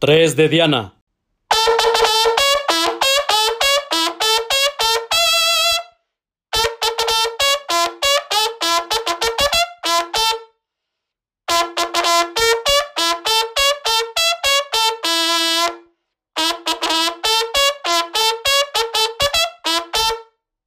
tres de Diana.